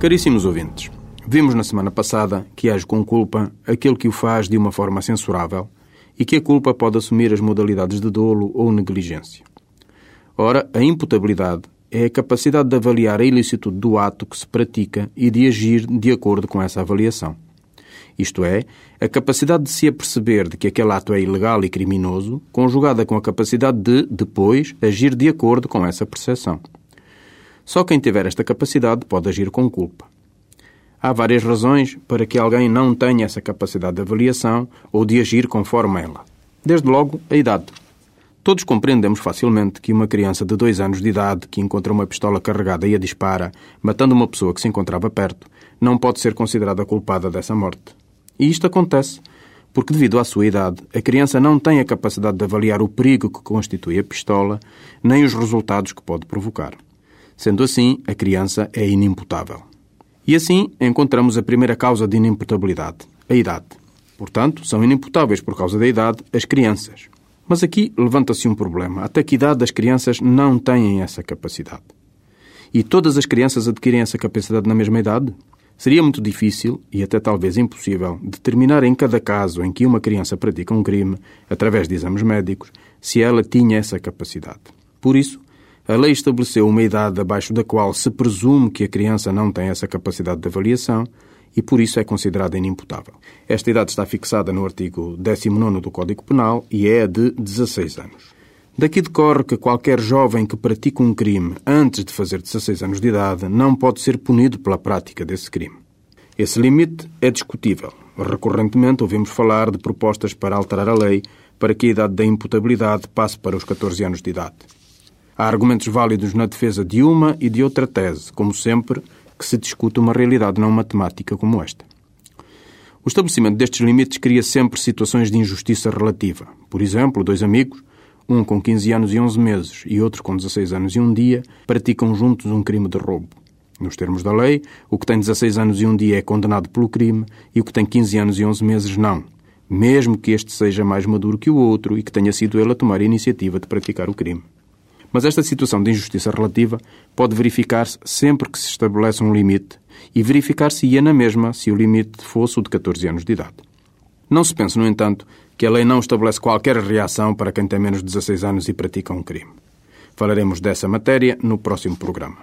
Caríssimos ouvintes, vimos na semana passada que age com culpa aquele que o faz de uma forma censurável e que a culpa pode assumir as modalidades de dolo ou negligência. Ora, a imputabilidade é a capacidade de avaliar a ilicitude do ato que se pratica e de agir de acordo com essa avaliação. Isto é, a capacidade de se aperceber de que aquele ato é ilegal e criminoso, conjugada com a capacidade de, depois, agir de acordo com essa percepção. Só quem tiver esta capacidade pode agir com culpa. Há várias razões para que alguém não tenha essa capacidade de avaliação ou de agir conforme ela. Desde logo, a idade. Todos compreendemos facilmente que uma criança de dois anos de idade que encontra uma pistola carregada e a dispara, matando uma pessoa que se encontrava perto, não pode ser considerada culpada dessa morte. E isto acontece porque, devido à sua idade, a criança não tem a capacidade de avaliar o perigo que constitui a pistola, nem os resultados que pode provocar. Sendo assim, a criança é inimputável. E assim encontramos a primeira causa de inimputabilidade, a idade. Portanto, são inimputáveis por causa da idade as crianças. Mas aqui levanta-se um problema. Até que idade as crianças não têm essa capacidade? E todas as crianças adquirem essa capacidade na mesma idade? Seria muito difícil, e até talvez impossível, determinar em cada caso em que uma criança pratica um crime, através de exames médicos, se ela tinha essa capacidade. Por isso, a lei estabeleceu uma idade abaixo da qual se presume que a criança não tem essa capacidade de avaliação e por isso é considerada inimputável. Esta idade está fixada no artigo 19 do Código Penal e é de 16 anos. Daqui decorre que qualquer jovem que pratica um crime antes de fazer 16 anos de idade não pode ser punido pela prática desse crime. Esse limite é discutível. Recorrentemente ouvimos falar de propostas para alterar a lei para que a idade da imputabilidade passe para os 14 anos de idade. Há argumentos válidos na defesa de uma e de outra tese, como sempre que se discute uma realidade não matemática como esta. O estabelecimento destes limites cria sempre situações de injustiça relativa. Por exemplo, dois amigos, um com 15 anos e 11 meses e outro com 16 anos e um dia, praticam juntos um crime de roubo. Nos termos da lei, o que tem 16 anos e um dia é condenado pelo crime e o que tem 15 anos e 11 meses não, mesmo que este seja mais maduro que o outro e que tenha sido ele a tomar a iniciativa de praticar o crime. Mas esta situação de injustiça relativa pode verificar-se sempre que se estabelece um limite e verificar-se-ia na mesma se o limite fosse o de 14 anos de idade. Não se pense, no entanto, que a lei não estabelece qualquer reação para quem tem menos de 16 anos e pratica um crime. Falaremos dessa matéria no próximo programa.